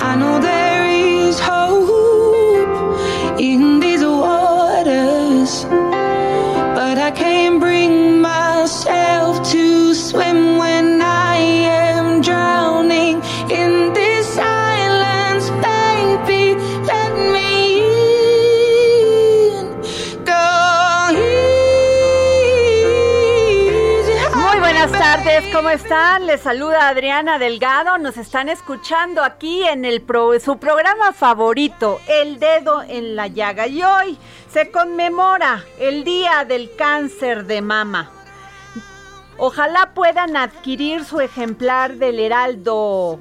I know there is hope in these buenas tardes, ¿cómo están? Les saluda Adriana Delgado. Nos están escuchando aquí en el pro- su programa favorito, El Dedo en la Llaga. Y hoy se conmemora el Día del Cáncer de Mama. Ojalá puedan adquirir su ejemplar del Heraldo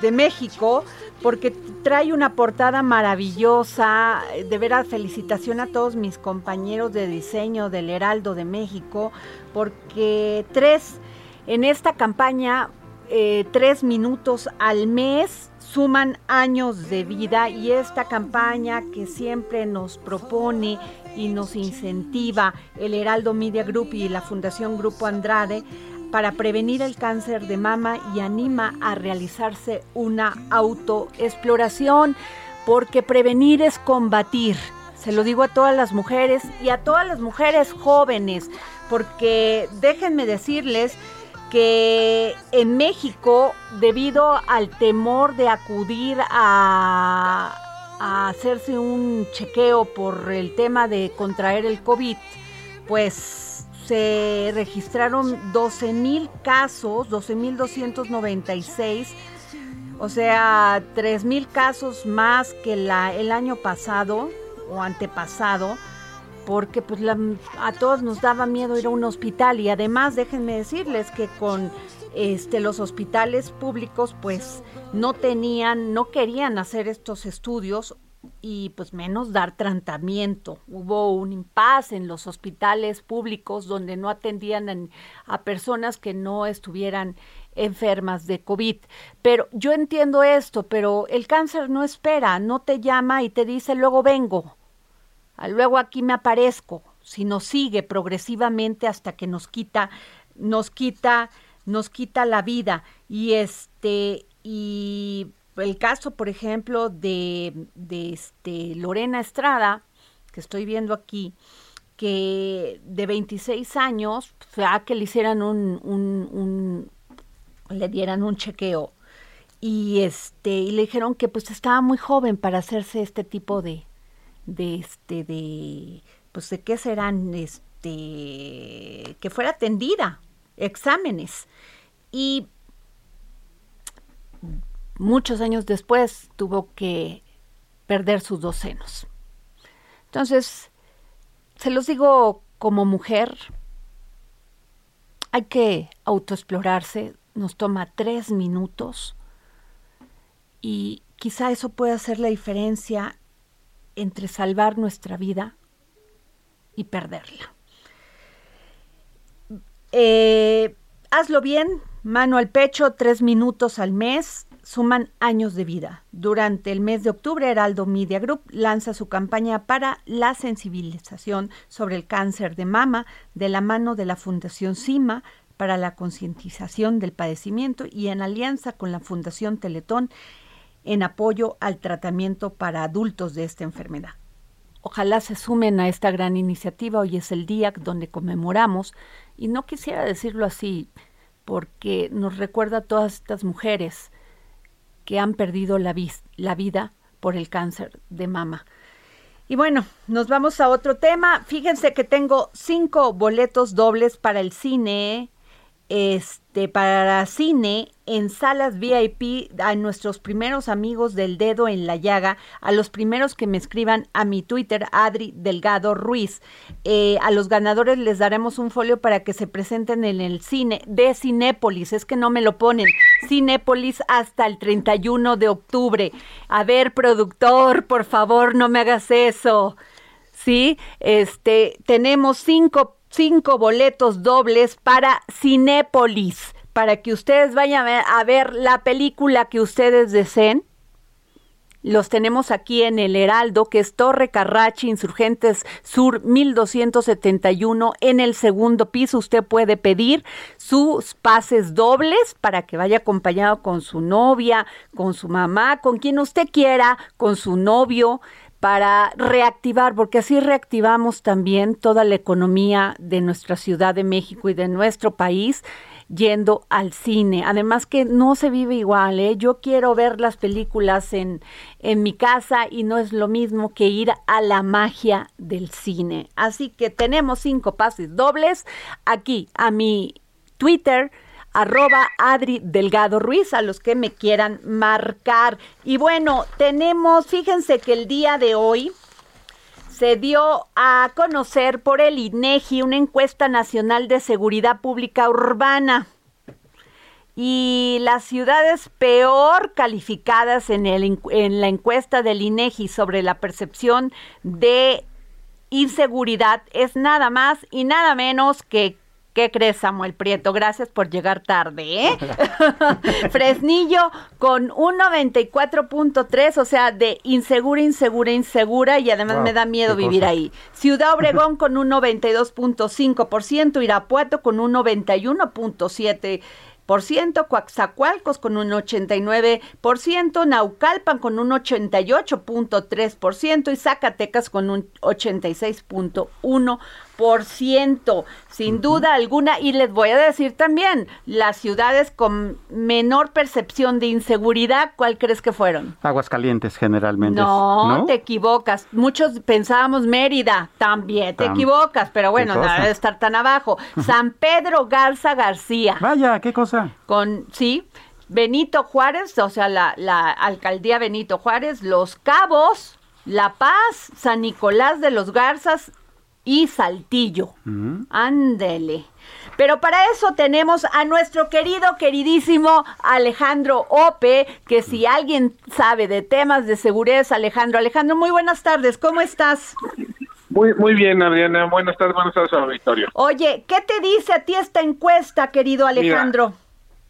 de México porque trae una portada maravillosa. De veras, felicitación a todos mis compañeros de diseño del Heraldo de México porque tres, en esta campaña, eh, tres minutos al mes suman años de vida y esta campaña que siempre nos propone y nos incentiva el Heraldo Media Group y la Fundación Grupo Andrade para prevenir el cáncer de mama y anima a realizarse una autoexploración, porque prevenir es combatir. Se lo digo a todas las mujeres y a todas las mujeres jóvenes, porque déjenme decirles que en México, debido al temor de acudir a, hacerse un chequeo por el tema de contraer el COVID, pues se registraron 12 mil casos, 12 mil 296, o sea, 3 mil casos más que la, el año pasado o antepasado, porque pues la- a todos nos daba miedo ir a un hospital. Y además déjenme decirles que con este, los hospitales públicos pues no tenían, no querían hacer estos estudios y pues menos dar tratamiento. Hubo un impasse en los hospitales públicos donde no atendían en- a personas que no estuvieran enfermas de COVID. Pero yo entiendo esto, pero el cáncer no espera, no te llama y te dice luego vengo. Luego aquí me aparezco, sino sigue progresivamente hasta que nos quita, nos quita, nos quita la vida. Y este, y el caso, por ejemplo, de, de este Lorena Estrada, que estoy viendo aquí, que de 26 años, fue a que le hicieran un, un, un- le dieran un chequeo. Y este y le dijeron que pues estaba muy joven para hacerse este tipo de de este de pues de qué serán este que fuera atendida exámenes. Y muchos años después tuvo que perder sus dos senos entonces se los digo como mujer hay que autoexplorarse nos toma tres minutos y quizá eso pueda hacer la diferencia entre salvar nuestra vida y perderla. Eh, hazlo bien, mano al pecho, tres minutos al mes, suman años de vida. Durante el mes de octubre, Heraldo Media Group lanza su campaña para la sensibilización sobre el cáncer de mama de la mano de la Fundación CIMA para la concientización del padecimiento y en alianza con la Fundación Teletón en apoyo al tratamiento para adultos de esta enfermedad. Ojalá se sumen a esta gran iniciativa. Hoy es el día donde conmemoramos, y no quisiera decirlo así, porque nos recuerda a todas estas mujeres que han perdido la, la vida por el cáncer de mama. Y bueno, nos vamos a otro tema. Fíjense que tengo cinco boletos dobles para el cine este, para cine en salas VIP a nuestros primeros amigos del dedo en la llaga, a los primeros que me escriban a mi Twitter, Adri Delgado Ruiz. Eh, a los ganadores les daremos un folio para que se presenten en el cine de Cinépolis. Es que no me lo ponen. Cinépolis hasta el 31 de octubre. A ver, productor, por favor, no me hagas eso. Sí, este, tenemos cinco cinco boletos dobles para Cinépolis, para que ustedes vayan a ver, la película que ustedes deseen. Los tenemos aquí en el Heraldo, que es Torre Carrachi, Insurgentes Sur 1271, en el segundo piso. Usted puede pedir sus pases dobles para que vaya acompañado con su novia, con su mamá, con quien usted quiera, con su novio para reactivar, porque así reactivamos también toda la economía de nuestra Ciudad de México y de nuestro país yendo al cine. Además que no se vive igual, ¿eh? Yo quiero ver las películas en, en mi casa y no es lo mismo que ir a la magia del cine. Así que tenemos cinco pases dobles aquí a mi Twitter, arroba Adri Delgado Ruiz, a los que me quieran marcar. Y bueno, tenemos, fíjense que el día de hoy se dio a conocer por el INEGI una encuesta nacional de seguridad pública urbana. Y las ciudades peor calificadas en, el, en la encuesta del INEGI sobre la percepción de inseguridad es nada más y nada menos que ¿Qué crees, Samuel Prieto? Gracias por llegar tarde, ¿eh? Fresnillo con un 94.3, o sea, de insegura, insegura, insegura, y además me da miedo vivir ahí. Ciudad Obregón con un 92.5%, Irapuato con un 91.7%. Coaxacualcos con un 89%, Naucalpan con un 88.3% y Zacatecas con un 86.1% por ciento, sin duda alguna. Y les voy a decir también, las ciudades con menor percepción de inseguridad, ¿cuál crees que fueron? Aguascalientes generalmente. No, te equivocas. Muchos pensábamos Mérida, también te equivocas, pero bueno, nada de estar tan abajo. San Pedro Garza García. Vaya, qué cosa. Con, sí. Benito Juárez, o sea, la, la alcaldía Benito Juárez, Los Cabos, La Paz, San Nicolás de los Garzas, y Saltillo. Ándele. Pero para eso tenemos a nuestro querido, queridísimo Alejandro Ope, que si alguien sabe de temas de seguridad Alejandro. Alejandro, muy buenas tardes, ¿cómo estás? Muy, muy bien, Adriana. Buenas tardes, buenas tardes a Victoria. Oye, ¿qué te dice a ti esta encuesta, querido Alejandro?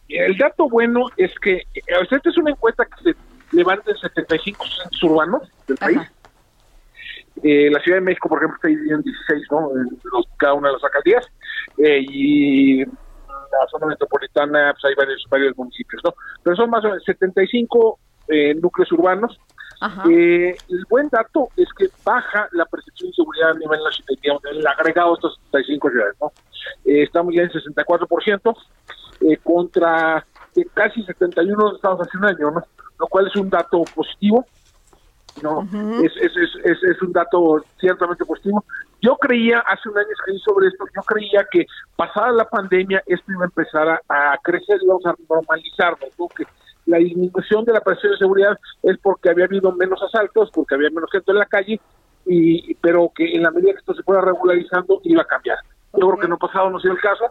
el dato bueno es que eh, esta es una encuesta que se levanta en 75 centros urbanos del país. Eh, la Ciudad de México, por ejemplo, está dividida en 16, ¿no? Los, cada una de las alcaldías. Eh, y la zona metropolitana, pues hay varios, varios municipios, ¿no? Pero son más o menos 75 eh, núcleos urbanos. Eh, el buen dato es que baja la percepción de seguridad a nivel nacional, digamos, el agregado de estos 75 ciudades, ¿no? Eh, estamos ya en 64% eh, contra casi 71 estamos hace un año, ¿no? Lo cual es un dato positivo no es, es, es, es, un dato ciertamente positivo. Yo creía, hace un año escribí sobre esto, yo creía que pasada la pandemia esto iba a empezar a, crecer y vamos a normalizarnos, ¿no? que la disminución de la presión de seguridad es porque había habido menos asaltos, porque había menos gente en la calle, y pero que en la medida que esto se fuera regularizando iba a cambiar. Yo creo que no pasado, no ha sido el caso,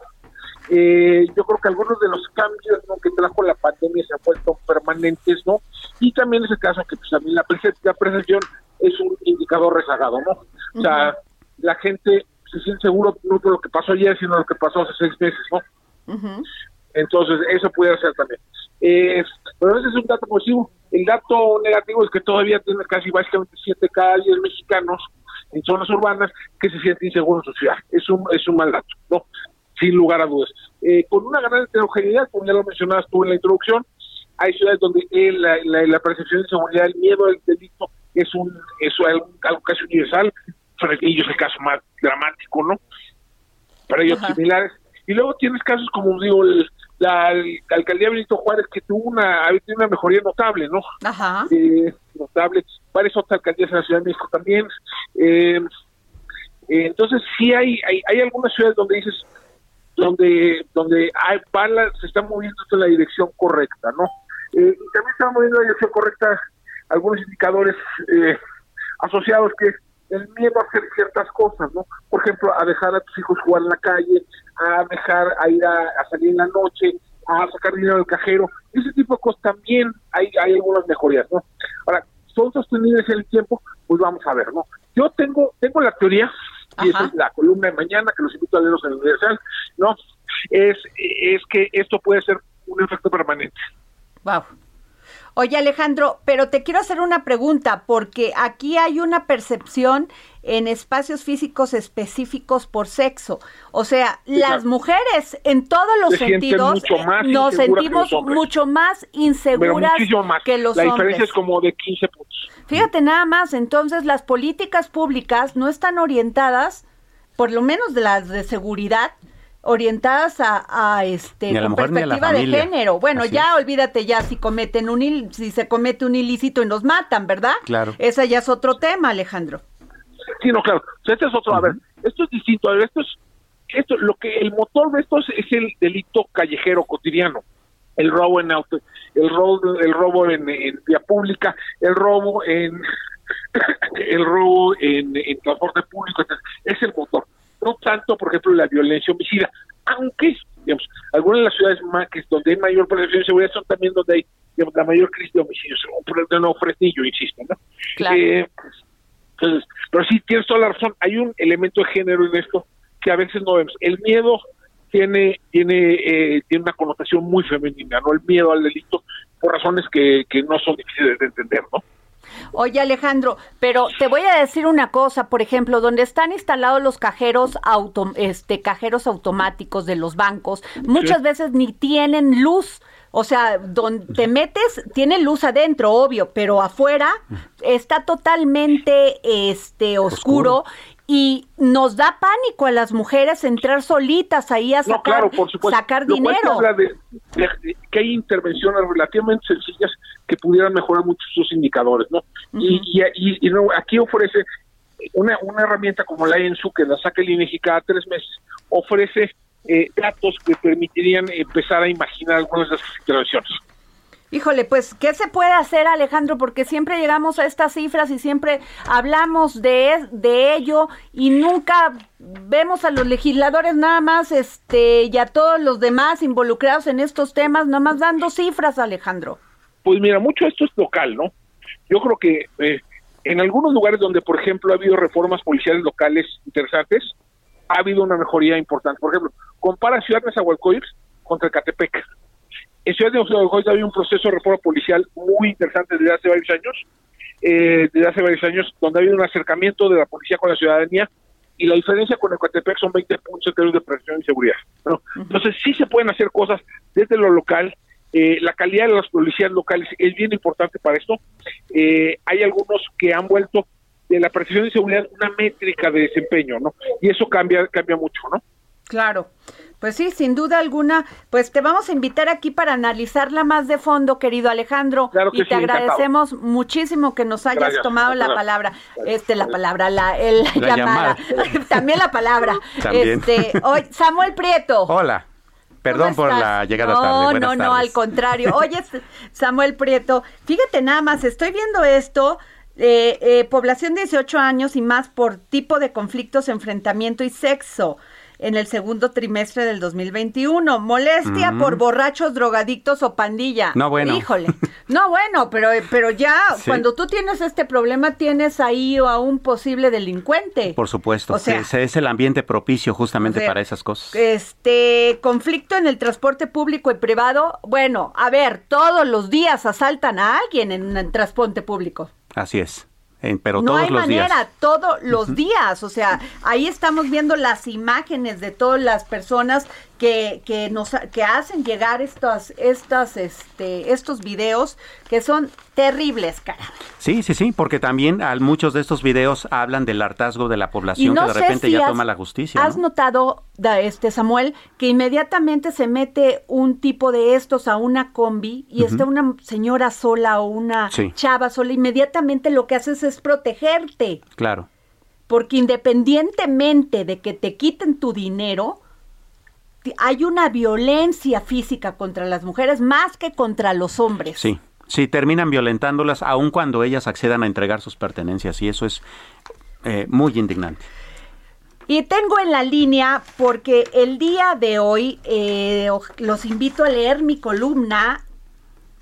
eh, yo creo que algunos de los cambios que trajo la pandemia se han vuelto permanentes, ¿no? Y también es el caso que pues, también la, percepción es un indicador rezagado, ¿no? O sea, la gente se siente seguro no de lo que pasó ayer, sino lo que pasó hace seis meses, ¿no? Entonces, eso puede ser también. pero ese es un dato positivo. El dato negativo es que todavía tiene casi básicamente siete cada 10 mexicanos en zonas urbanas que se sienten inseguros en su ciudad. Es un, es un mal dato, ¿no? Sin lugar a dudas. Eh, con una gran heterogeneidad, como ya lo mencionabas tú en la introducción, hay ciudades donde la, la, percepción de seguridad, el miedo al delito es un es algo, casi universal, para ellos el caso más dramático, ¿no? Para ellos similares. Y luego tienes casos como, digo, la, alcaldía Benito Juárez que tuvo una, una mejoría notable, ¿no? Ajá. Eh, notable. Varias otras alcaldías en la Ciudad de México también. Eh, eh, entonces sí hay, hay, hay algunas ciudades donde dices, donde donde hay balas, se están moviendo en la dirección correcta, ¿no? Eh, y también están moviendo en la dirección correcta algunos indicadores eh, asociados que el miedo a hacer ciertas cosas, ¿no? Por ejemplo, a dejar a tus hijos jugar en la calle, a dejar a ir a, salir en la noche, a sacar dinero del cajero, ese tipo de cosas también hay, hay algunas mejorías, ¿no? Ahora, son sostenibles en el tiempo, pues vamos a ver, ¿no? Yo tengo tengo la teoría y esa es la columna de mañana, que los invito a leerlos en el Universal, ¿no? Es, es que esto puede ser un efecto permanente. Wow. Oye Alejandro, pero te quiero hacer una pregunta, porque aquí hay una percepción en espacios físicos específicos por sexo. O sea, las mujeres en todos los sentidos nos sentimos mucho más inseguras que los hombres. La diferencia es como de 15 puntos. Fíjate nada más, entonces las políticas públicas no están orientadas, por lo menos de las de seguridad, orientadas a, este perspectiva de género. Bueno, ya olvídate ya si cometen un si se comete un ilícito y nos matan, ¿verdad? Claro. Ese ya es otro tema, Alejandro. Sí, no, claro. este es otro. A ver, esto es distinto. A ver, esto es esto lo que el motor de esto es, el delito callejero cotidiano el robo en auto, el robo, el robo en, vía pública, el robo en el robo en, transporte público, es el motor. No tanto, por ejemplo, la violencia homicida, aunque, digamos, algunas de las ciudades más que donde hay mayor presencia de seguridad son también donde hay digamos, la mayor crisis de homicidios, de nuevo Fresnillo, insisto, ¿no? Eh, entonces, pero sí, tienes toda la razón, hay un elemento de género en esto que a veces no vemos. El miedo tiene tiene eh, tiene una connotación muy femenina, no el miedo al delito por razones que, que no son difíciles de entender, ¿no? Oye Alejandro, pero te voy a decir una cosa, por ejemplo, donde están instalados los cajeros auto, este cajeros automáticos de los bancos, muchas veces ni tienen luz. O sea, donde te metes, tiene luz adentro, obvio, pero afuera está totalmente este oscuro y nos da pánico a las mujeres entrar solitas ahí a sacar, sacar dinero. que hay intervenciones relativamente sencillas que pudieran mejorar muchos sus indicadores, ¿no? y, y, no, aquí ofrece una, una herramienta como la ENSU, que la saca el INEGI cada tres meses, ofrece eh, datos que permitirían empezar a imaginar algunas de esas intervenciones. Híjole, pues, ¿qué se puede hacer, Alejandro? Porque siempre llegamos a estas cifras y siempre hablamos de, de ello y nunca vemos a los legisladores nada más este, y a todos los demás involucrados en estos temas, nada más dando cifras, Alejandro. Pues mira, mucho esto es local, ¿no? Yo creo que eh, en algunos lugares donde, por ejemplo, ha habido reformas policiales locales interesantes, ha habido una mejoría importante. Por ejemplo, compara Ciudad Nezahualcóyotl contra Catepec en Ciudad de Nezahualcóyotl había un proceso de reforma policial muy interesante desde hace varios años, eh, desde hace varios años, donde ha habido un acercamiento de la policía con la ciudadanía y la diferencia con Ecatepec son 20 puntos en de presión y seguridad. Entonces sí se pueden hacer cosas desde lo local. Eh, la calidad de las policías locales es bien importante para esto. Eh, hay algunos que han vuelto de la presión y seguridad una métrica de desempeño, ¿no? Y eso cambia cambia mucho, ¿no? Claro. Pues sí, sin duda alguna, pues te vamos a invitar aquí para analizarla más de fondo, querido Alejandro, y te agradecemos muchísimo que nos hayas tomado la palabra, este la palabra, la, el, llamada, también la palabra. Este, hoy Samuel Prieto. Hola. Perdón por la llegada tarde. no, no, no, al contrario. Oye, Samuel Prieto, fíjate nada más, estoy viendo esto. Eh, eh, población de 18 años y más por tipo de conflictos, enfrentamiento y sexo en el segundo trimestre del 2021. Molestia por borrachos, drogadictos o pandilla. No, bueno. Híjole. No, bueno, pero, pero ya cuando tú tienes este problema tienes ahí a un posible delincuente. Por supuesto. O sea, es el ambiente propicio justamente para esas cosas. Este conflicto en el transporte público y privado. Bueno, a ver, todos los días asaltan a alguien en el transporte público. Así es. Pero no todos hay los manera, días. todos los días. O sea, ahí estamos viendo las imágenes de todas las personas que, que nos que hacen llegar estas, estas, este, estos videos que son terribles, cara. Sí, sí, sí, porque también a muchos de estos videos hablan del hartazgo de la población que de repente ya toma la justicia. ¿Has notado, este Samuel, que inmediatamente se mete un tipo de estos a una combi y está una señora sola o una chava sola, inmediatamente lo que haces es protegerte. Claro. Porque independientemente de que te quiten tu dinero, hay una violencia física contra las mujeres más que contra los hombres. Sí, sí, terminan violentándolas aun cuando ellas accedan a entregar sus pertenencias y eso es eh, muy indignante. Y tengo en la línea porque el día de hoy eh, los invito a leer mi columna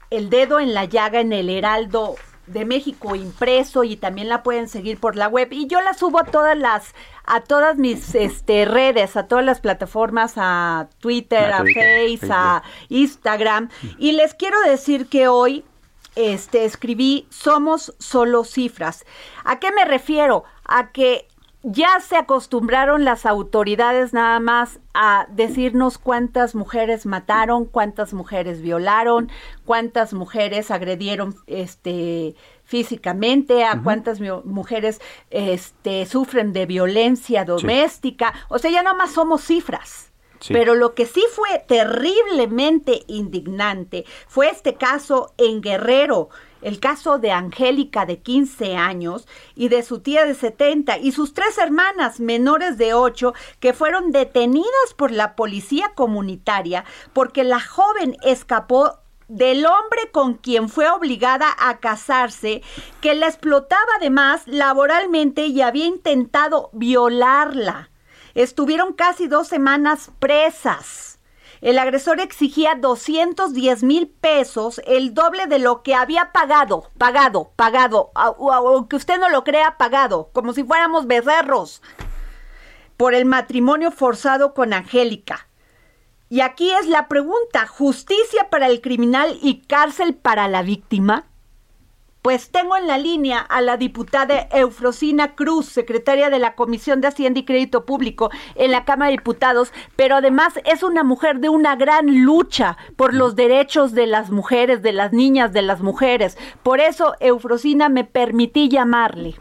El dedo en la llaga en el Heraldo de México impreso y también la pueden seguir por la web y yo la subo a todas las a todas mis este redes, a todas las plataformas, a Twitter, a, Facebook, a Instagram y les quiero decir que hoy este escribí somos solo cifras. ¿A qué me refiero? A que ya se acostumbraron las autoridades nada más a decirnos cuántas mujeres mataron, cuántas mujeres violaron, cuántas mujeres agredieron este físicamente, a cuántas mujeres este sufren de violencia doméstica, o sea, ya nada más somos cifras. Pero lo que sí fue terriblemente indignante fue este caso en Guerrero, el caso de Angélica de 15 años y de su tía de 70 y sus tres hermanas menores de 8 que fueron detenidas por la policía comunitaria porque la joven escapó del hombre con quien fue obligada a casarse, que la explotaba además laboralmente y había intentado violarla. Estuvieron casi dos semanas presas. El agresor exigía 210 mil pesos, el doble de lo que había pagado, pagado, pagado, aunque usted no lo crea, pagado, como si fuéramos becerros, por el matrimonio forzado con Angélica. Y aquí es la pregunta, ¿justicia para el criminal y cárcel para la víctima? Pues tengo en la línea a la diputada Eufrosina Cruz, secretaria de la Comisión de Hacienda y Crédito Público en la Cámara de Diputados, pero además es una mujer de una gran lucha por los derechos de las mujeres, de las niñas, de las mujeres. Por eso, Eufrosina, me permití llamarle.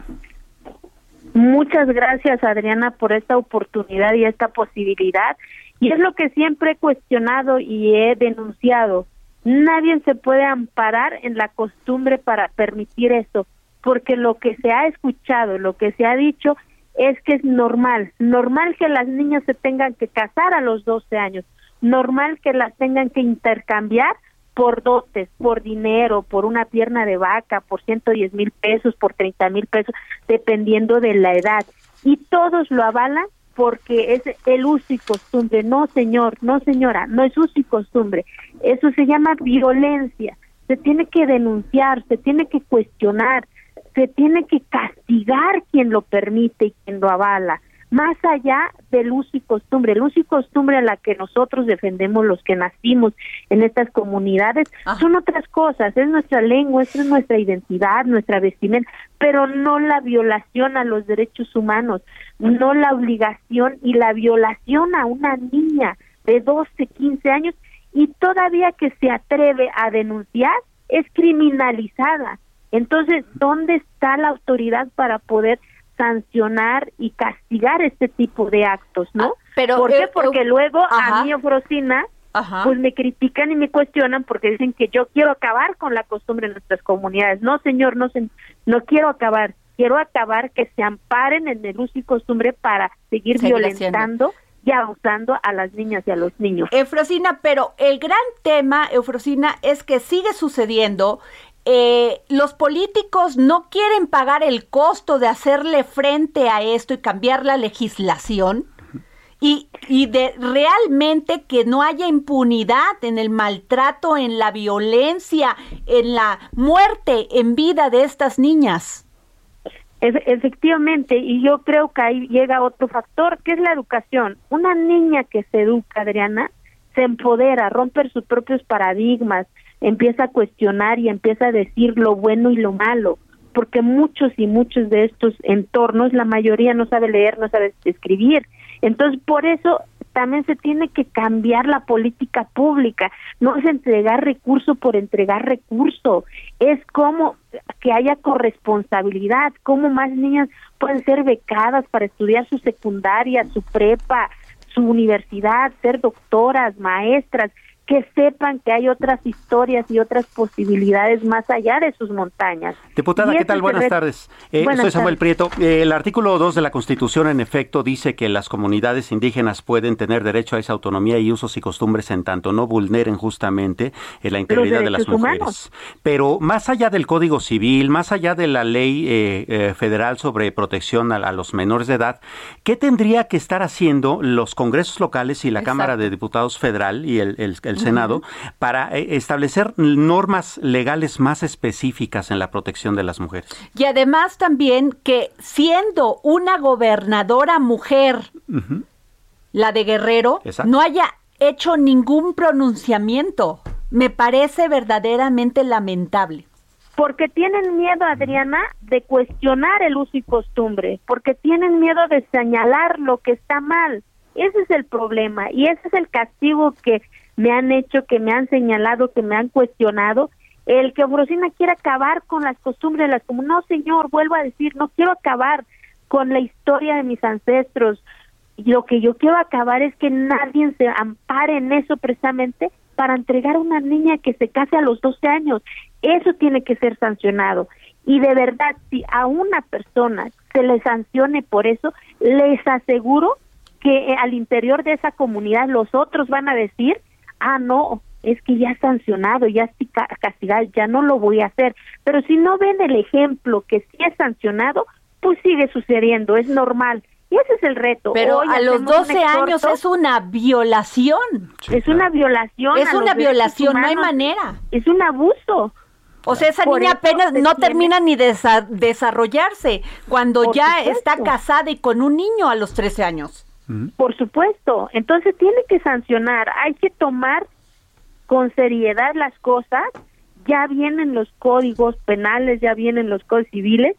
Muchas gracias, Adriana, por esta oportunidad y esta posibilidad. Y es lo que siempre he cuestionado y he denunciado Nadie se puede amparar en la costumbre para permitir esto, porque lo que se ha escuchado, lo que se ha dicho es que es normal, normal que las niñas se tengan que casar a los 12 años, normal que las tengan que intercambiar por dotes, por dinero, por una pierna de vaca, por 110 mil pesos, por 30 mil pesos, dependiendo de la edad. Y todos lo avalan porque es el uso y costumbre. No, señor, no, señora, no es uso y costumbre. Eso se llama violencia. Se tiene que denunciar, se tiene que cuestionar, se tiene que castigar quien lo permite y quien lo avala más allá del uso y costumbre. El uso y costumbre a la que nosotros defendemos los que nacimos en estas comunidades ah. son otras cosas, es nuestra lengua, es nuestra identidad, nuestra vestimenta, pero no la violación a los derechos humanos, no la obligación y la violación a una niña de 12, 15 años y todavía que se atreve a denunciar es criminalizada. Entonces, ¿dónde está la autoridad para poder sancionar y castigar este tipo de actos, ¿no? Ah, pero, ¿Por qué? Eh, porque luego a mí, Ofrocina, pues me critican y me cuestionan porque dicen que yo quiero acabar con la costumbre en nuestras comunidades. No, señor, no, no quiero acabar. Quiero acabar que se amparen en el uso y costumbre para seguir violentando y abusando a las niñas y a los niños. Eufrosina, pero el gran tema, Eufrosina, es que sigue sucediendo eh, los políticos no quieren pagar el costo de hacerle frente a esto y cambiar la legislación y, y de realmente que no haya impunidad en el maltrato, en la violencia, en la muerte en vida de estas niñas. Efectivamente, y yo creo que ahí llega otro factor, que es la educación. Una niña que se educa, Adriana, se empodera, rompe sus propios paradigmas, empieza a cuestionar y empieza a decir lo bueno y lo malo. porque muchos y muchos de estos entornos, la mayoría no sabe leer, no sabe escribir. Entonces, por eso también se tiene que cambiar la política pública, no es entregar recurso por entregar recurso, es como que haya corresponsabilidad, cómo más niñas pueden ser becadas para estudiar su secundaria, su prepa, su universidad, ser doctoras, maestras, que sepan que hay otras historias y otras posibilidades más allá de sus montañas. Diputada, ¿qué tal? Buenas tardes. Eh, soy Samuel Prieto. Eh, el artículo 2 de la Constitución, en efecto, dice que las comunidades indígenas pueden tener derecho a esa autonomía y usos y costumbres en tanto no vulneren justamente eh, la integridad de las mujeres. Pero más allá del Código Civil, más allá de la ley federal sobre protección a, los menores de edad, ¿qué tendría que estar haciendo los congresos locales y la Cámara de Diputados Federal y el el Senado para eh, establecer normas legales más específicas en la protección de las mujeres. Y además también que siendo una gobernadora mujer, la de Guerrero, no haya hecho ningún pronunciamiento. Me parece verdaderamente lamentable. Porque tienen miedo, Adriana, de cuestionar el uso y costumbre, porque tienen miedo de señalar lo que está mal. Ese es el problema y ese es el castigo que me han hecho, que me han señalado, que me han cuestionado, el que Ofrocina quiere acabar con las costumbres las como no señor, vuelvo a decir, no quiero acabar con la historia de mis ancestros. Lo que yo quiero acabar es que nadie se ampare en eso precisamente para entregar a una niña que se case a los 12 años. Eso tiene que ser sancionado. Y de verdad, si a una persona se le sancione por eso, les aseguro que al interior de esa comunidad los otros van a decir ah, no, es que ya sancionado, ya es castigado, ya no lo voy a hacer. Pero si no ven el ejemplo que sí es sancionado, pues sigue sucediendo, es normal. Y ese es el reto. Pero a los 12 años es una violación. es una violación. Es una violación, no hay manera. Es un abuso. O sea, esa niña apenas no termina ni de desarrollarse cuando ya está casada y con un niño a los 13 años. Por supuesto, entonces tiene que sancionar, hay que tomar con seriedad las cosas, ya vienen los códigos penales, ya vienen los códigos civiles,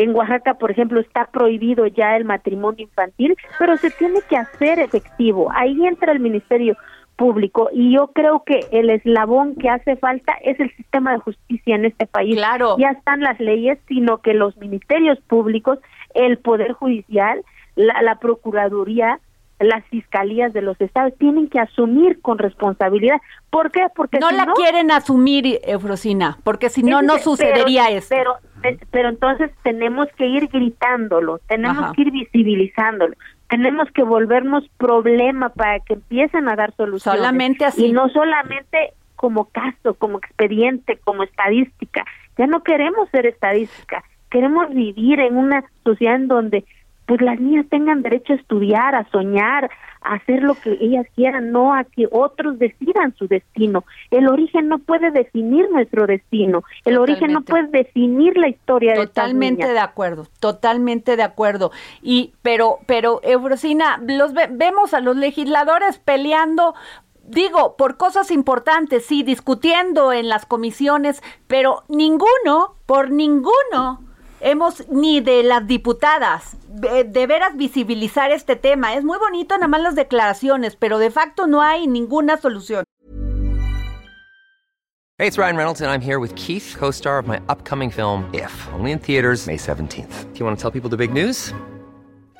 en Oaxaca, por ejemplo, está prohibido ya el matrimonio infantil, pero se tiene que hacer efectivo. Ahí entra el Ministerio Público y yo creo que el eslabón que hace falta es el sistema de justicia en este país. Claro. Ya están las leyes, sino que los ministerios públicos, el Poder Judicial, la, Procuraduría, las fiscalías de los estados tienen que asumir con responsabilidad. ¿Por qué? Porque no la quieren asumir, Eufrosina, porque si no, no sucedería eso. Pero, pero entonces tenemos que ir gritándolo, tenemos que ir visibilizándolo, tenemos que volvernos problema para que empiecen a dar soluciones. Solamente así. Y no solamente como caso, como expediente, como estadística. Ya no queremos ser estadística, queremos vivir en una sociedad en donde pues las niñas tengan derecho a estudiar, a soñar, a hacer lo que ellas quieran, no a que otros decidan su destino. El origen no puede definir nuestro destino, el origen no puede definir la historia totalmente de de acuerdo, totalmente de acuerdo. Y pero pero Eurosina, los vemos a los legisladores peleando digo, por cosas importantes, sí, discutiendo en las comisiones, pero ninguno, por ninguno hemos ni de las diputadas de, veras visibilizar este tema. Es muy bonito nada más las declaraciones, pero de facto no hay ninguna solución. Hey, it's Ryan Reynolds and I'm here with Keith, co-star of my upcoming film If, only in theaters May 17th. Do you want to tell people the big news?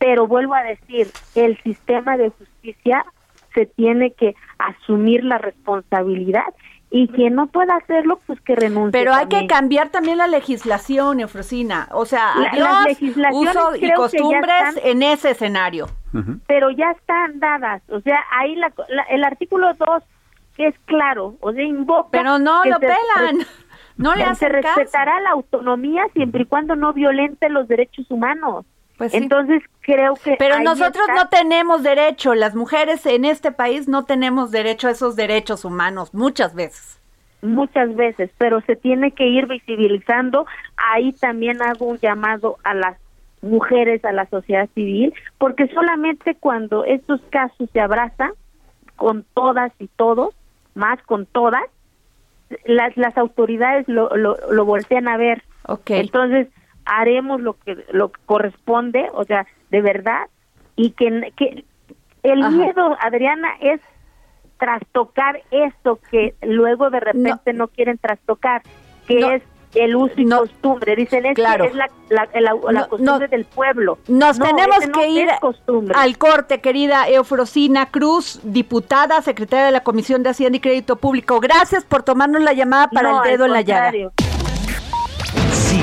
pero vuelvo a decir, el sistema de justicia se tiene que asumir la responsabilidad y quien no pueda hacerlo, pues que renuncie. Pero hay que cambiar también la legislación, Eufrosina. O sea, adiós, uso y costumbres en ese escenario. Pero ya están dadas. O sea, ahí el artículo 2 es claro, o sea, invoca... Pero no lo pelan. No le Se respetará la autonomía siempre y cuando no violente los derechos humanos. Pues Entonces creo que... Pero nosotros no tenemos derecho, las mujeres en este país no tenemos derecho a esos derechos humanos muchas veces. Muchas veces, pero se tiene que ir visibilizando. Ahí también hago un llamado a las mujeres, a la sociedad civil, porque solamente cuando estos casos se abrazan con todas y todos, más con todas, las, las autoridades lo, lo, lo voltean a ver. Okay. Entonces, haremos lo que lo que corresponde, o sea, de verdad, y que, que el miedo, Adriana, es trastocar esto que luego de repente no, quieren trastocar, que es el uso y costumbre. Dicen, es, claro. es la, la, costumbre del pueblo. Nos tenemos que ir al corte, querida Eufrosina Cruz, diputada, secretaria de la Comisión de Hacienda y Crédito Público. Gracias por tomarnos la llamada para el dedo en la llaga.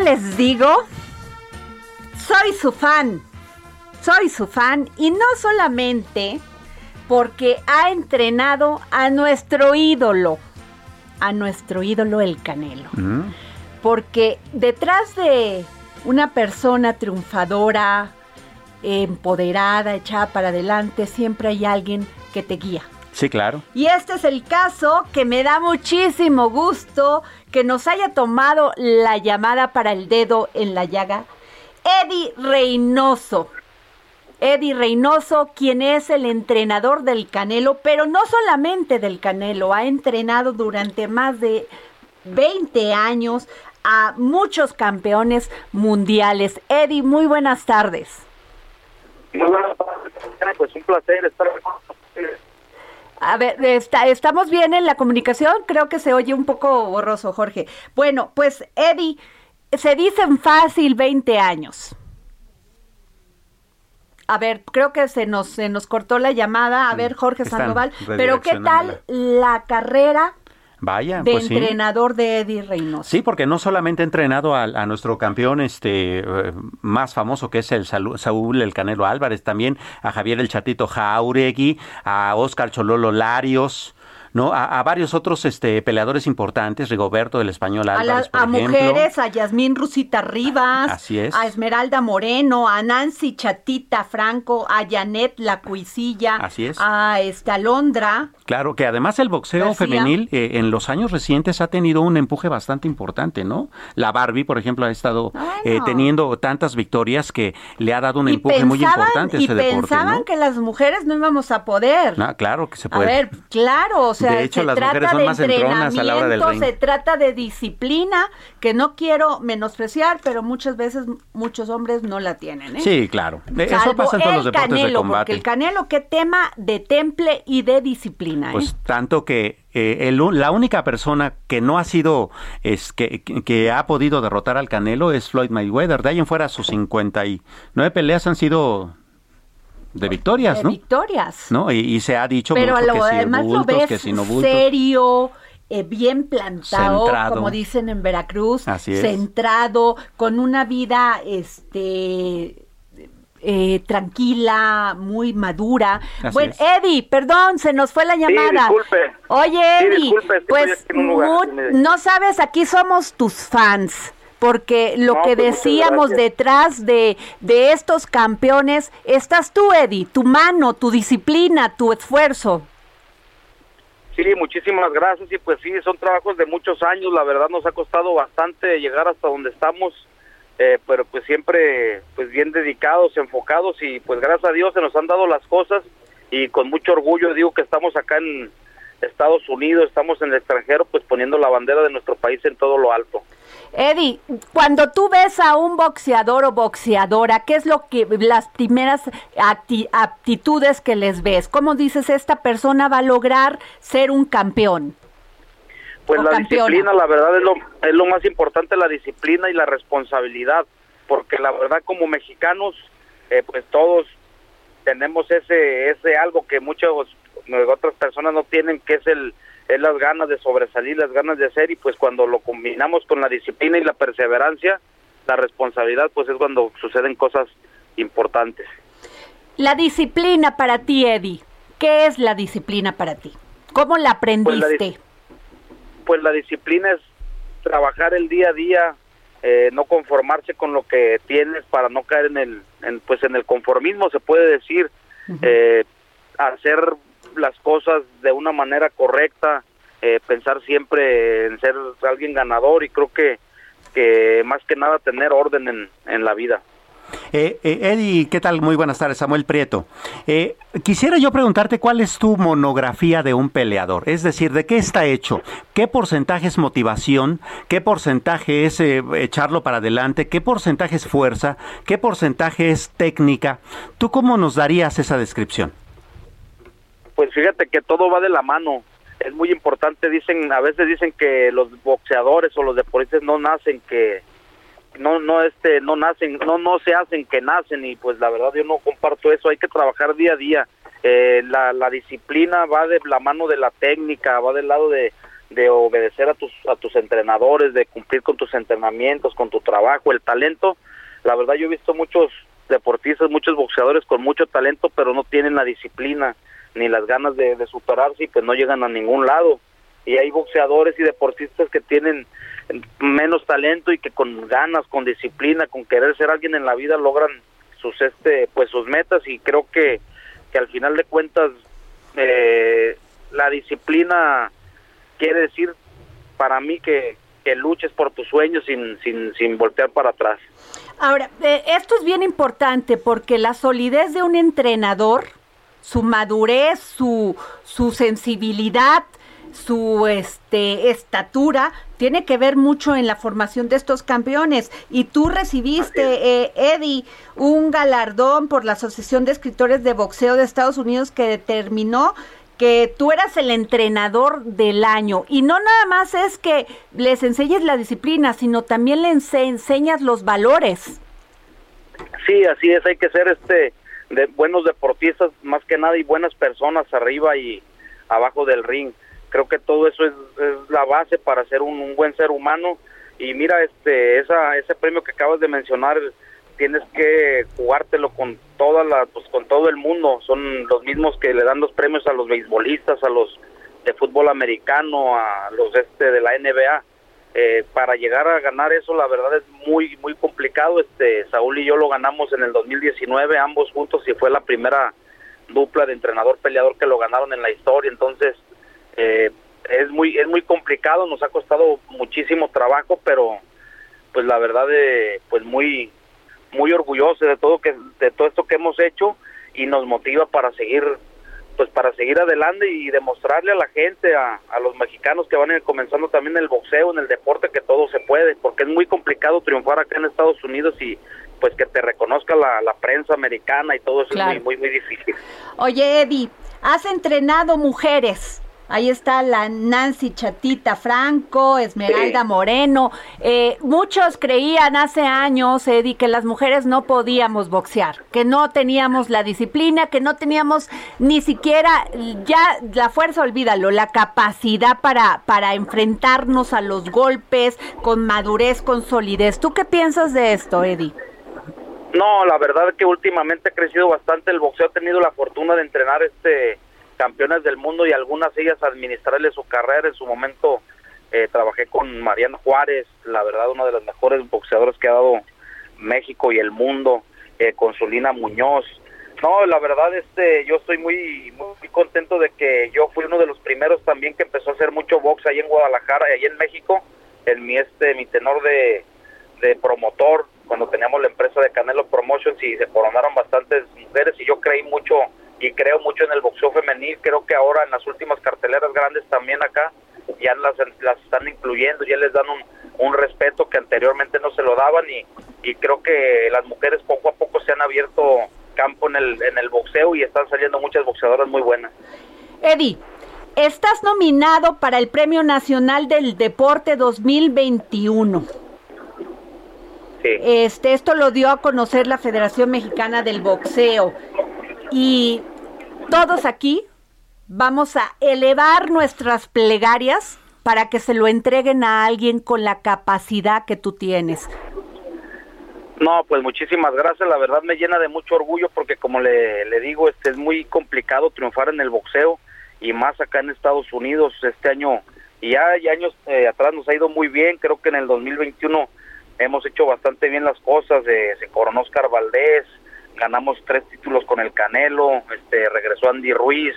¿Qué les digo? Soy su fan. Soy su fan y no solamente porque ha entrenado a nuestro ídolo, a nuestro ídolo el Canelo. Porque detrás de una persona triunfadora, empoderada, echada para adelante, siempre hay alguien que te guía. Sí, claro. Y este es el caso que me da muchísimo gusto que nos haya tomado la llamada para el dedo en la llaga. Eddie Reynoso. Eddie Reynoso, quien es el entrenador del Canelo, pero no solamente del Canelo, ha entrenado durante más de 20 años a muchos campeones mundiales. Eddie, muy buenas tardes. Pues un placer estar con a ver, está, ¿estamos bien en la comunicación? Creo que se oye un poco borroso, Jorge. Bueno, pues Eddie, se dicen fácil 20 años. A ver, creo que se nos, se nos cortó la llamada. A ver, Jorge Sandoval, pero ¿qué tal la carrera Vaya, de pues entrenador de Eddie Reynoso. Sí, porque no solamente ha entrenado a, nuestro campeón este eh, más famoso que es el Saúl El Canelo Álvarez, también a Javier El Chatito Jauregui, a Oscar Chololo Larios, ¿no? A, varios otros este, peleadores importantes, Rigoberto del Español Álvarez, a, mujeres, a Yasmín Rusita Rivas, Así es. a Esmeralda Moreno, a Nancy Chatita Franco, a Janet La Cuisilla, Así es. a esta Londra. Claro, que además el boxeo femenil eh, en los años recientes ha tenido un empuje bastante importante, ¿no? La Barbie, por ejemplo, ha estado eh, teniendo tantas victorias que le ha dado un empuje muy importante a ese deporte. Y pensaban que las mujeres no íbamos a poder. Ah, claro que se puede. A ver, claro, de hecho, las mujeres son más entronas a la hora del ring. Se trata de disciplina, que no quiero menospreciar, pero muchas veces muchos hombres no la tienen. ¿eh? Sí, claro. Eso pasa en todos los deportes canelo, de combate. Porque el canelo, qué tema de temple y de disciplina. Pues ¿eh? tanto que eh, la única persona que no ha sido, es que, que, ha podido derrotar al Canelo es Floyd Mayweather. De ahí en fuera sus 59 peleas han sido de victorias, de ¿no? victorias. ¿No? Y, se ha dicho Pero mucho que si bultos, que si no bultos. serio, eh, bien plantado, como dicen en Veracruz, Así es. centrado, con una vida este eh, tranquila, muy madura. bueno, Eddie, perdón, se nos fue la llamada. disculpe. Oye, Eddie, pues no sabes, aquí somos tus fans porque lo que pues, decíamos detrás de, de estos campeones, estás tú, Eddie, tu mano, tu disciplina, tu esfuerzo. Sí, muchísimas gracias y pues sí, son trabajos de muchos años, la verdad nos ha costado bastante llegar hasta donde estamos, eh, pero pues siempre pues bien dedicados, enfocados y pues gracias a Dios se nos han dado las cosas y con mucho orgullo digo que estamos acá en Estados Unidos, estamos en el extranjero pues poniendo la bandera de nuestro país en todo lo alto. Eddie, cuando tú ves a un boxeador o boxeadora, ¿qué es lo que las primeras aptitudes que les ves? ¿Cómo dices esta persona va a lograr ser un campeón? Pues la disciplina, la verdad es lo, es lo más importante, la disciplina y la responsabilidad, porque la verdad como mexicanos, eh, pues todos tenemos ese ese algo que muchas otras personas no tienen, que es el es las ganas de sobresalir, las ganas de hacer y pues cuando lo combinamos con la disciplina y la perseverancia, la responsabilidad, pues es cuando suceden cosas importantes. La disciplina para ti, Eddie, ¿qué es la disciplina para ti? ¿Cómo la aprendiste? Pues la, disciplina es trabajar el día a día, eh, no conformarse con lo que tienes para no caer en el, pues en el conformismo, se puede decir, eh, hacer las cosas de una manera correcta, eh, pensar siempre en ser alguien ganador y creo que, que más que nada tener orden en, en la vida. Eh, eh, Eddie, ¿qué tal? Muy buenas tardes, Samuel Prieto. Eh, quisiera yo preguntarte cuál es tu monografía de un peleador, es decir, ¿de qué está hecho? ¿Qué porcentaje es motivación? ¿Qué porcentaje es echarlo para adelante? ¿Qué porcentaje es fuerza? ¿Qué porcentaje es técnica? ¿Tú cómo nos darías esa descripción? Pues fíjate que todo va de la mano. Es muy importante, dicen, a veces dicen que los boxeadores o los deportistas no nacen que no no este no nacen, no no se hacen que nacen y pues la verdad yo no comparto eso, hay que trabajar día a día. Eh, la, la disciplina va de la mano de la técnica, va del lado de, de obedecer a tus a tus entrenadores, de cumplir con tus entrenamientos, con tu trabajo, el talento. La verdad yo he visto muchos deportistas, muchos boxeadores con mucho talento, pero no tienen la disciplina ni las ganas de, superarse y pues no llegan a ningún lado. Y hay boxeadores y deportistas que tienen menos talento y que con ganas, con disciplina, con querer ser alguien en la vida logran sus este pues sus metas y creo que, que al final de cuentas eh, la disciplina quiere decir para mí que, que luches por tus sueños sin, sin, sin voltear para atrás. Ahora, eh, esto es bien importante porque la solidez de un entrenador su madurez, su, su sensibilidad, su este estatura tiene que ver mucho en la formación de estos campeones. Y tú recibiste eh, Eddie un galardón por la Asociación de Escritores de Boxeo de Estados Unidos que determinó que tú eras el entrenador del año. Y no nada más es que les enseñes la disciplina sino también les enseñas los valores. Sí así es hay que ser este de buenos deportistas más que nada y buenas personas arriba y abajo del ring. Creo que todo eso es, la base para ser un, buen ser humano. Y mira este esa ese premio que acabas de mencionar tienes que jugártelo con toda la pues con todo el mundo. Son los mismos que le dan los premios a los beisbolistas a los de fútbol americano a los este de la NBA eh, para llegar a ganar eso la verdad es muy muy complicado. Este Saúl y yo lo ganamos en el 2019 ambos juntos y fue la primera dupla de entrenador peleador que lo ganaron en la historia. Entonces eh, es muy es muy complicado nos ha costado muchísimo trabajo pero pues la verdad eh, pues muy muy orgulloso de todo que de todo esto que hemos hecho y nos motiva para seguir pues para seguir adelante y demostrarle a la gente, a, los mexicanos que van a ir comenzando también el boxeo, en el deporte, que todo se puede, porque es muy complicado triunfar acá en Estados Unidos y pues que te reconozca la, prensa americana y todo eso es muy, muy, muy difícil. Oye, Eddie, has entrenado mujeres. Ahí está la Nancy Chatita Franco, Esmeralda Moreno. Eh, muchos creían hace años, Eddie, que las mujeres no podíamos boxear, que no teníamos la disciplina, que no teníamos ni siquiera ya la fuerza, olvídalo, la capacidad para, para enfrentarnos a los golpes con madurez, con solidez. ¿Tú qué piensas de esto, Eddie? No, la verdad es que últimamente ha crecido bastante el boxeo. He tenido la fortuna de entrenar este campeones del mundo y algunas ellas administrarle su carrera. En su momento eh, trabajé con Mariano Juárez, la verdad uno de los mejores boxeadores que ha dado México y el mundo, eh, con Zulina Muñoz. No, la verdad este, yo estoy muy, muy contento de que yo fui uno de los primeros también que empezó a hacer mucho box ahí en Guadalajara y ahí en México, en mi este, mi tenor de, de promotor cuando teníamos la empresa de Canelo Promotions y se coronaron bastantes mujeres y yo creí mucho y creo mucho en el boxeo femenil, creo que ahora en las últimas carteleras grandes también acá ya las, las están incluyendo, ya les dan un, un respeto que anteriormente no se lo daban y, y creo que las mujeres poco a poco se han abierto campo en el, en el boxeo y están saliendo muchas boxeadoras muy buenas. Eddie, estás nominado para el Premio Nacional del Deporte 2021. Este, esto lo dio a conocer la Federación Mexicana del Boxeo. Y todos aquí vamos a elevar nuestras plegarias para que se lo entreguen a alguien con la capacidad que tú tienes. No, pues muchísimas gracias. La verdad me llena de mucho orgullo porque como le, le digo, este es muy complicado triunfar en el boxeo y más acá en Estados Unidos este año y ya años eh, atrás nos ha ido muy bien. Creo que en el 2021 hemos hecho bastante bien las cosas, eh, se coronó Oscar Valdés, ganamos tres títulos con el Canelo, este regresó Andy Ruiz,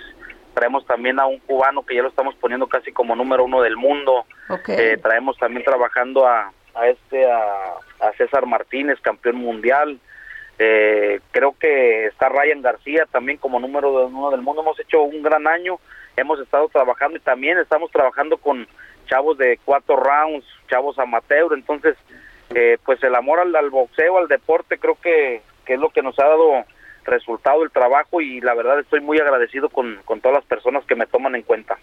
traemos también a un cubano que ya lo estamos poniendo casi como número uno del mundo, eh, traemos también trabajando a, a este a, César Martínez, campeón mundial, eh, creo que está Ryan García también como número uno del mundo, hemos hecho un gran año, hemos estado trabajando y también estamos trabajando con chavos de cuatro rounds, chavos amateur, entonces eh, pues el amor al, boxeo, al deporte, creo que, que, es lo que nos ha dado resultado el trabajo y la verdad estoy muy agradecido con, con todas las personas que me toman en cuenta.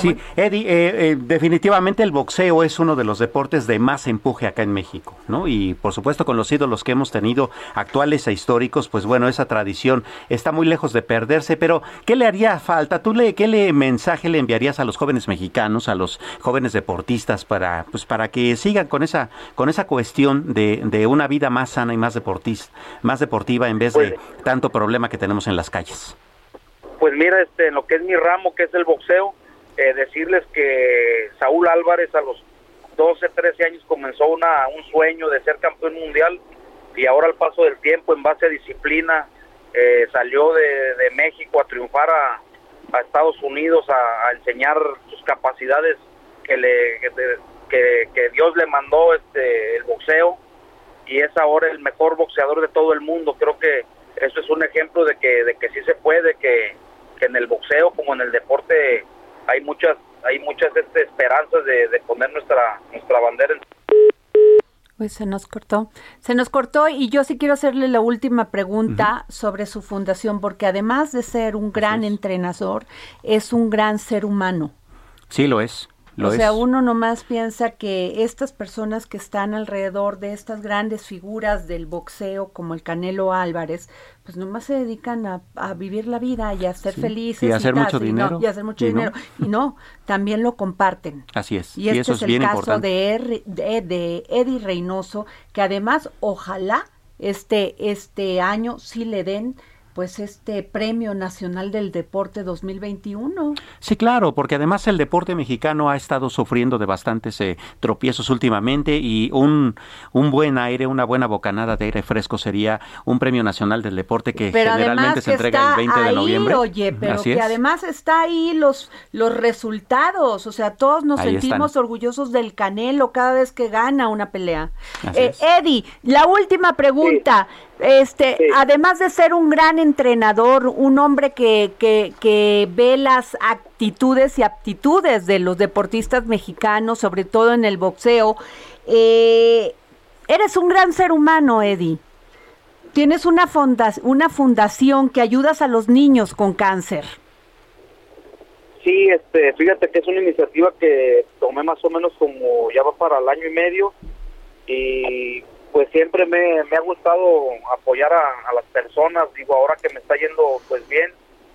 Sí, Eddie, eh, eh, definitivamente el boxeo es uno de los deportes de más empuje acá en México, ¿no? Y por supuesto con los ídolos que hemos tenido, actuales e históricos, pues bueno, esa tradición está muy lejos de perderse, pero ¿qué le haría falta? ¿Tú le, qué le mensaje le enviarías a los jóvenes mexicanos, a los jóvenes deportistas para, pues para que sigan con esa, con esa cuestión de, de una vida más sana y más deportista, más deportiva en vez de pues tanto problema que tenemos en las calles? Pues mira, este, en lo que es mi ramo, que es el boxeo, eh, decirles que Saúl Álvarez a los 12, 13 años comenzó una, un sueño de ser campeón mundial y ahora al paso del tiempo, en base a disciplina, eh, salió de, de, México a triunfar a, a Estados Unidos, a, a, enseñar sus capacidades que, le, que, que, Dios le mandó este, el boxeo y es ahora el mejor boxeador de todo el mundo. Creo que eso es un ejemplo de que, de que sí se puede, que, que en el boxeo como en el deporte hay muchas hay muchas este, esperanzas de, de, poner nuestra nuestra bandera en pues se nos cortó. Se nos cortó y yo sí quiero hacerle la última pregunta sobre su fundación, porque además de ser un gran entrenador, es un gran ser humano. Sí, lo es o sea, uno nomás piensa que estas personas que están alrededor de estas grandes figuras del boxeo, como el Canelo Álvarez, pues nomás se dedican a, vivir la vida y a ser felices. Y a hacer mucho dinero. y hacer mucho dinero. Y no, también lo comparten. Así es. Y, este eso es, el caso de, de, de Eddie Reynoso, que además, ojalá este, este año sí le den pues este Premio Nacional del Deporte 2021. Sí, claro, porque además el deporte mexicano ha estado sufriendo de bastantes eh, tropiezos últimamente y un, un buen aire, una buena bocanada de aire fresco sería un Premio Nacional del Deporte que generalmente se entrega el 20 de noviembre. Oye, pero que además está ahí los, los resultados, o sea, todos nos sentimos orgullosos del Canelo cada vez que gana una pelea. Eh, Eddie, la última pregunta. Este, además de ser un gran entrenador, un hombre que, que, ve las actitudes y aptitudes de los deportistas mexicanos, sobre todo en el boxeo, eh, eres un gran ser humano, Eddie. Tienes una, una fundación que ayudas a los niños con cáncer. Sí, este, fíjate que es una iniciativa que tomé más o menos como ya va para el año y medio y pues siempre me, ha gustado apoyar a, las personas, digo, ahora que me está yendo pues bien,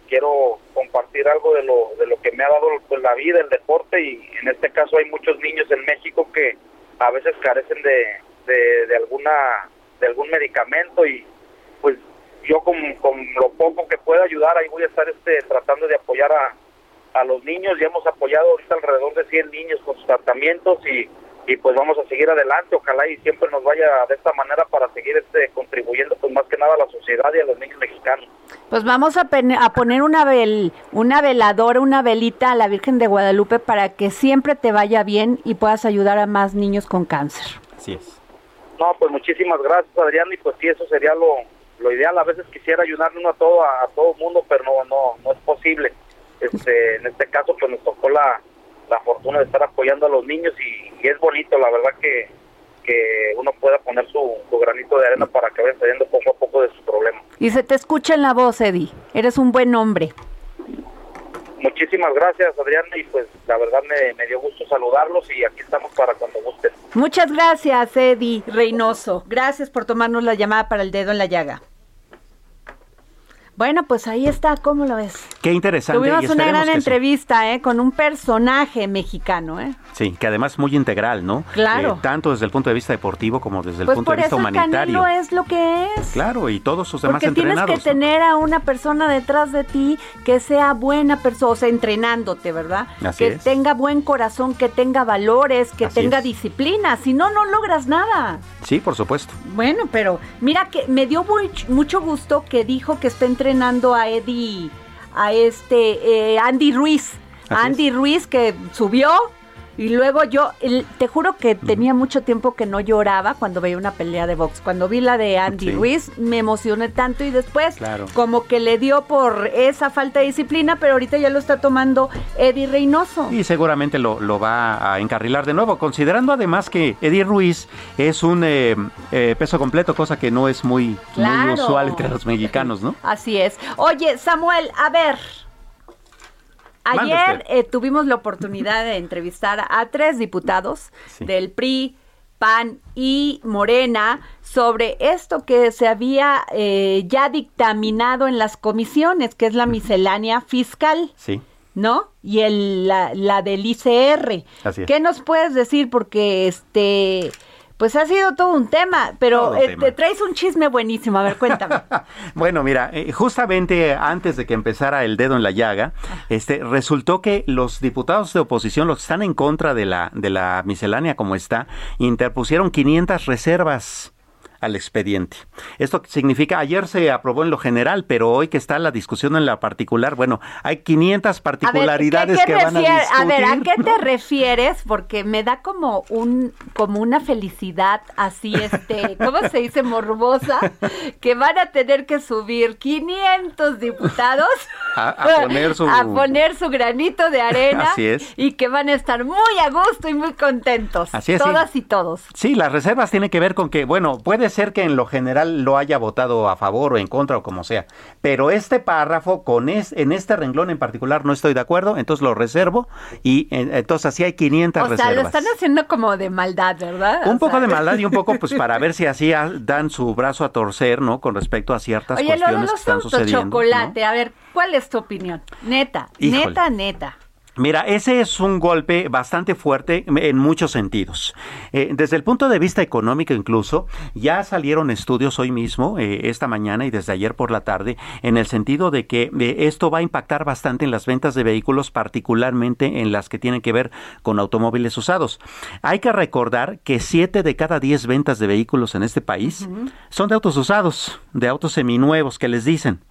quiero compartir algo de lo, de lo que me ha dado pues, la vida, el deporte, y en este caso hay muchos niños en México que a veces carecen de, de, alguna de algún medicamento. Y pues yo con, con lo poco que pueda ayudar ahí voy a estar este tratando de apoyar a, a los niños. Y hemos apoyado ahorita alrededor de 100 niños con sus tratamientos y, y pues vamos a seguir adelante, ojalá y siempre nos vaya de esta manera para seguir este contribuyendo pues más que nada a la sociedad y a los niños mexicanos. Pues vamos a, a poner una vel una veladora, una velita a la Virgen de Guadalupe para que siempre te vaya bien y puedas ayudar a más niños con cáncer. Así es. No, pues muchísimas gracias Adrián y pues sí, eso sería lo, lo ideal. A veces quisiera ayudarle uno a todo, a, a todo mundo, pero no, no, no es posible. Este, en este caso pues nos tocó la, la fortuna de estar apoyando a los niños y, es bonito, la verdad que, que uno pueda poner su, granito de arena para que vayan saliendo poco a poco de su problema. Y se te escucha en la voz, Eddie. Eres un buen hombre. Muchísimas gracias, Adrián, y pues la verdad me, me, dio gusto saludarlos y aquí estamos para cuando gusten. Muchas gracias, Eddie Reynoso. Gracias por tomarnos la llamada para el dedo en la llaga. Bueno, pues ahí está, ¿cómo lo ves? Qué interesante. Tuvimos una gran entrevista, ¿eh? Con un personaje mexicano, ¿eh? Sí, que además es muy integral, ¿no? Claro. Eh, tanto desde el punto de vista deportivo como desde el pues punto de vista humanitario. es lo que es. Claro, y todos sus demás Porque tienes que tener a una persona detrás de ti que sea buena persona, o sea, entrenándote, ¿verdad? Así que tenga buen corazón, que tenga valores, que tenga disciplina. Si no, no logras nada. Sí, por supuesto. Bueno, pero mira que me dio mucho gusto que dijo que está entrenando a Eddie, a este eh, Andy Ruiz. Andy Ruiz que subió y luego yo, te juro que tenía mucho tiempo que no lloraba cuando veía una pelea de box. Cuando vi la de Andy Ruiz, me emocioné tanto y después como que le dio por esa falta de disciplina, pero ahorita ya lo está tomando Eddie Reynoso. Y seguramente lo, va a encarrilar de nuevo, considerando además que Eddie Ruiz es un eh, eh, peso completo, cosa que no es muy, muy usual entre los mexicanos, ¿no? Así es. Oye, Samuel, a ver. Ayer eh, tuvimos la oportunidad de entrevistar a tres diputados del PRI, PAN y Morena sobre esto que se había eh, ya dictaminado en las comisiones, que es la miscelánea fiscal. Sí. ¿No? Y el, la, la del ICR. ¿Qué nos puedes decir? Porque este pues ha sido todo un tema, pero eh, te traes un chisme buenísimo. A ver, cuéntame. bueno, mira, eh, justamente antes de que empezara el dedo en la llaga, este resultó que los diputados de oposición, los que están en contra de la de la miscelánea como está, interpusieron 500 reservas al expediente. Esto significa, ayer se aprobó en lo general, pero hoy que está la discusión en la particular, bueno, hay 500 particularidades que van a discutir. A ver, ¿a qué te refieres? Porque me da como un como una felicidad así, este, ¿cómo se dice? Morbosa, que van a tener que subir 500 diputados a, poner, su... a poner su granito de arena. Así es. Y que van a estar muy a gusto y muy contentos. Así es. Todas y todos. Sí, las reservas tienen que ver con que, bueno, puede ser que en lo general lo haya votado a favor o en contra o como sea, pero este párrafo con es, en este renglón en particular no estoy de acuerdo, entonces lo reservo y entonces así hay 500 reservas. O sea, lo están haciendo como de maldad, ¿verdad? Un poco de maldad y un poco pues para ver si así dan su brazo a torcer, ¿no? Con respecto a ciertas cuestiones que están sucediendo. chocolate, a ver, ¿cuál es tu opinión? Neta, neta, neta. Mira, ese es un golpe bastante fuerte en muchos sentidos. Eh, desde el punto de vista económico incluso, ya salieron estudios hoy mismo, eh, esta mañana y desde ayer por la tarde, en el sentido de que eh, esto va a impactar bastante en las ventas de vehículos, particularmente en las que tienen que ver con automóviles usados. Hay que recordar que siete de cada diez ventas de vehículos en este país son de autos usados, de autos seminuevos que les dicen,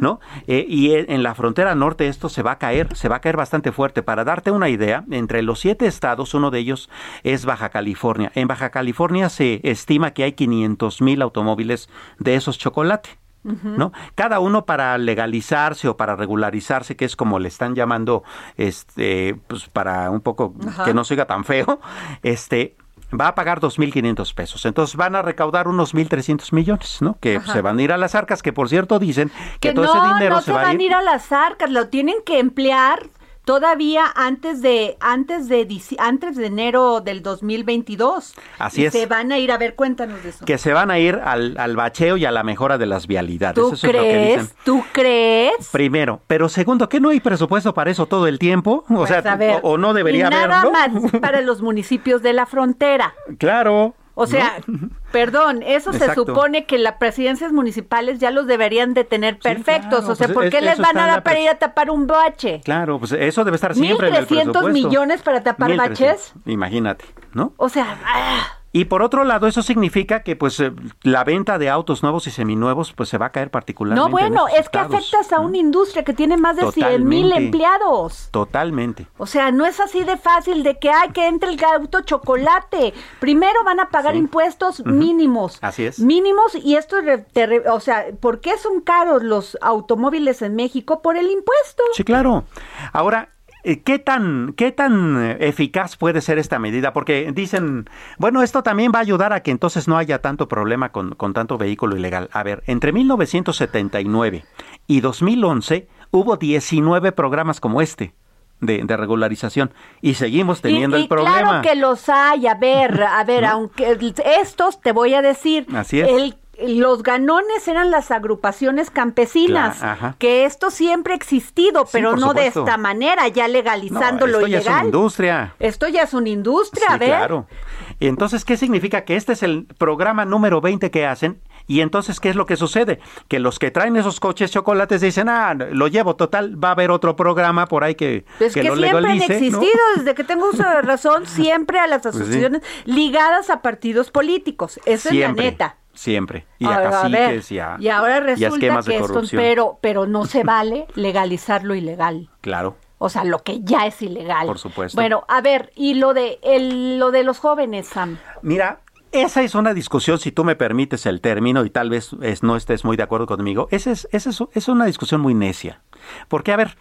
¿no? y en la frontera norte esto se va a caer, se va a caer bastante fuerte para darte una idea, entre los siete estados, uno de ellos es Baja California. En Baja California se estima que hay 500 mil automóviles de esos chocolate. ¿no? Cada uno para legalizarse o para regularizarse, que es como le están llamando, este, pues para un poco que no siga tan feo, este, va a pagar 2.500 pesos. Entonces van a recaudar unos 1.300 millones, ¿no? Que se van a ir a las arcas, que por cierto dicen que, todo ese dinero se, va a ir. a las arcas, lo tienen que emplear todavía antes de antes de antes de enero del 2022. Así es. Se van a ir a ver, cuéntanos de eso. Que se van a ir al, al bacheo y a la mejora de las vialidades. ¿Tú crees? ¿Tú crees? Primero, pero segundo, ¿qué no hay presupuesto para eso todo el tiempo? O pues, sea, o, no debería haberlo. Nada más para los municipios de la frontera. Claro. O sea, perdón, eso se supone que las presidencias municipales ya los deberían de tener perfectos. o sea, pues ¿por qué les van a dar para ir a tapar un bache? Claro, pues eso debe estar siempre en el presupuesto. millones para tapar baches? Imagínate, ¿no? O sea, ¡ah! Y por otro lado, eso significa que pues eh, la venta de autos nuevos y seminuevos pues se va a caer particularmente. No, bueno, es que afectas a una industria que tiene más de 100 mil empleados. Totalmente. O sea, no es así de fácil de que hay que entre el auto chocolate. Primero van a pagar impuestos mínimos. Así es. Mínimos y esto, o sea, ¿por qué son caros los automóviles en México? Por el impuesto. Sí, claro. Ahora, ¿Qué tan, ¿Qué tan eh, eficaz puede ser esta medida? Porque dicen, bueno, esto también va a ayudar a que entonces no haya tanto problema con, con tanto vehículo ilegal. A ver, entre 1979 y 2011 hubo 19 programas como este. De, de, regularización y seguimos teniendo el problema. Claro que los hay, a ver, a ver, aunque estos te voy a decir, Así es. el los ganones eran las agrupaciones campesinas, que esto siempre ha existido, pero no de esta manera, ya legalizando lo ilegal. Esto ya es una industria. Esto ya es una industria, sí, Claro. Y entonces, ¿qué significa? Que este es el programa número 20 que hacen. Y entonces, ¿qué es lo que sucede? Que los que traen esos coches chocolates dicen, ah, lo llevo total, va a haber otro programa por ahí que, pues que, lo siempre han existido, desde que tengo uso de razón, siempre a las pues asociaciones ligadas a partidos políticos. Esa es la neta. Siempre. Y a, caciques y a, y ahora resulta que esto, pero, pero no se vale legalizar lo ilegal. Claro. O sea, lo que ya es ilegal. Por supuesto. Bueno, a ver, y lo de el, lo de los jóvenes, Sam. Mira, esa es una discusión, si tú me permites el término, y tal vez no estés muy de acuerdo conmigo, esa es, esa es, una discusión muy necia. Porque, a ver,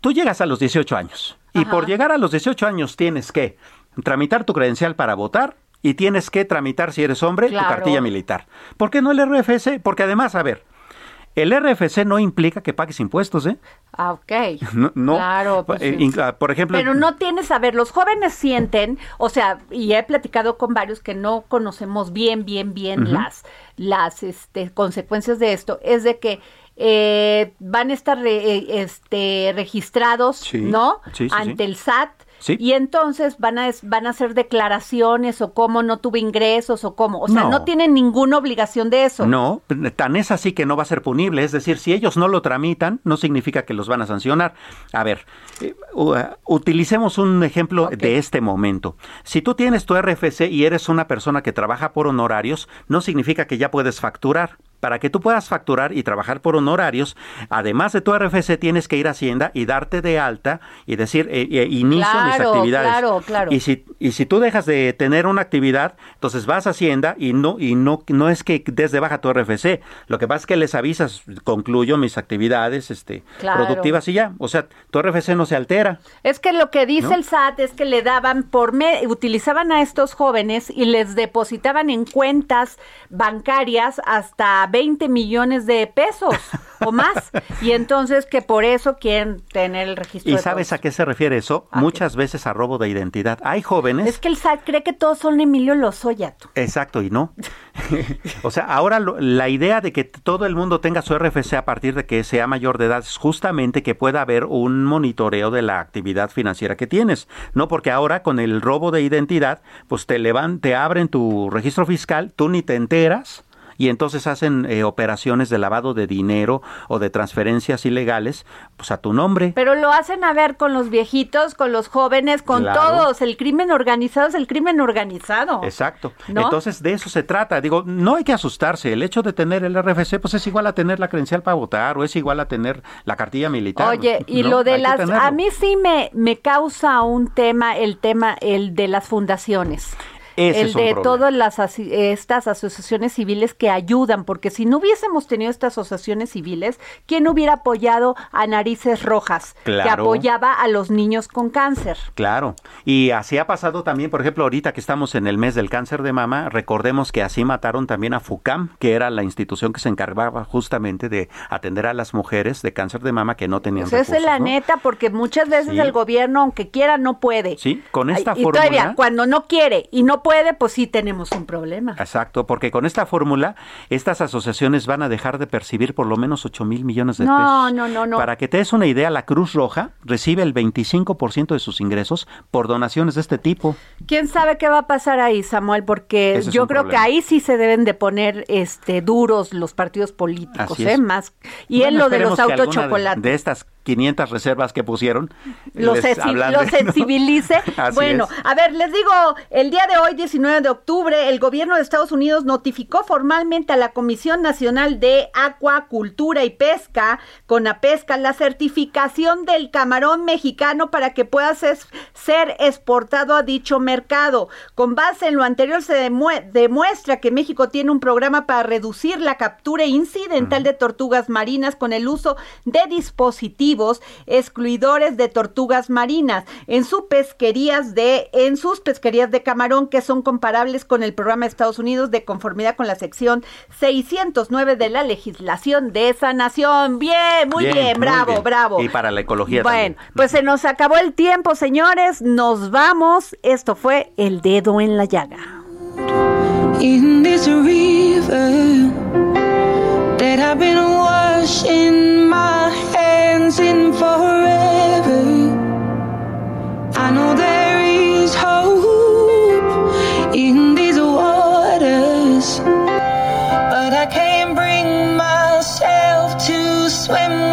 tú llegas a los 18 años, y por llegar a los 18 años tienes que tramitar tu credencial para votar, y tienes que tramitar, si eres hombre, tu cartilla militar. ¿Por qué no el RFC? Porque además, a ver, el RFC no implica que pagues impuestos, ¿eh? Ah, ok. No, claro. Pues eh, por ejemplo. Pero no tienes, a ver, los jóvenes sienten, o sea, y he platicado con varios que no conocemos bien, bien, bien las, las este, consecuencias de esto, es de que eh, van a estar este, registrados, ¿no? Ante el SAT y entonces van a, van a hacer declaraciones o cómo no tuve ingresos o cómo. O sea, no. tienen ninguna obligación de eso. No, tan es así que no va a ser punible. Es decir, si ellos no lo tramitan, no significa que los van a sancionar. A ver, eh, utilicemos un ejemplo de este momento. Si tú tienes tu RFC y eres una persona que trabaja por honorarios, no significa que ya puedes facturar para que tú puedas facturar y trabajar por honorarios, además de tu RFC tienes que ir a Hacienda y darte de alta y decir eh, eh, inicio mis actividades. Claro, claro. Y si y si tú dejas de tener una actividad, entonces vas a Hacienda y no y no no es que desde baja tu RFC, lo que pasa es que les avisas, concluyo mis actividades este productivas y ya, o sea, tu RFC no se altera. Es que lo que dice el SAT es que le daban por me utilizaban a estos jóvenes y les depositaban en cuentas bancarias hasta 20 millones de pesos o más. Y entonces que por eso quieren tener el registro. ¿Y sabes a qué se refiere eso? Muchas veces a robo de identidad. Hay jóvenes... Es que el SAT cree que todos son Emilio Lozoya. Exacto, y no. o sea, ahora la idea de que todo el mundo tenga su RFC a partir de que sea mayor de edad es justamente que pueda haber un monitoreo de la actividad financiera que tienes. No porque ahora con el robo de identidad, pues te levan, te abren tu registro fiscal, tú ni te enteras y entonces hacen eh, operaciones de lavado de dinero o de transferencias ilegales pues a tu nombre. Pero lo hacen a ver con los viejitos, con los jóvenes, con todos. El crimen organizado es el crimen organizado. Exacto. Entonces de eso se trata. Digo, no hay que asustarse. El hecho de tener el RFC pues es igual a tener la credencial para votar o es igual a tener la cartilla militar. Oye, y lo de las... A mí sí me, me causa un tema, el tema, el de las fundaciones el de todas las estas asociaciones civiles que ayudan, porque si no hubiésemos tenido estas asociaciones civiles, ¿quién hubiera apoyado a Narices Rojas, que apoyaba a los niños con cáncer? Claro, y así ha pasado también, por ejemplo, ahorita que estamos en el mes del cáncer de mama, recordemos que así mataron también a FUCAM, que era la institución que se encargaba justamente de atender a las mujeres de cáncer de mama que no tenían pues Esa es la neta, porque muchas veces el gobierno, aunque quiera, no puede. Sí, con esta y todavía, cuando no quiere y no puede, pues sí tenemos un problema. Exacto, porque con esta fórmula, estas asociaciones van a dejar de percibir por lo menos 8 mil millones de pesos. No, no, no, no. Para que te des una idea, la Cruz Roja recibe el 25% de sus ingresos por donaciones de este tipo. ¿Quién sabe qué va a pasar ahí, Samuel? Porque yo creo que ahí sí se deben de poner este duros los partidos políticos, ¿eh? Más. Y en lo de los autos chocolates. de estas 500 reservas que pusieron. Lo, sensibilice. bueno, a ver, les digo, el día de hoy, 19 de octubre, el gobierno de Estados Unidos notificó formalmente a la Comisión Nacional de Acuacultura y Pesca, con la pesca, la certificación del camarón mexicano para que pueda ser, exportado a dicho mercado. Con base en lo anterior, se demuestra que México tiene un programa para reducir la captura incidental de tortugas marinas con el uso de dispositivos excluidores de tortugas marinas en sus pesquerías de en sus pesquerías de camarón que son comparables con el programa de Estados Unidos de conformidad con la sección 609 de la legislación de esa nación. Bien, muy bien, bravo, bravo. Y para la ecología Bueno, pues se nos acabó el tiempo, señores, nos vamos. Esto fue El dedo en la llaga. Dancing forever. I know there is hope in these waters, but I can't bring myself to swim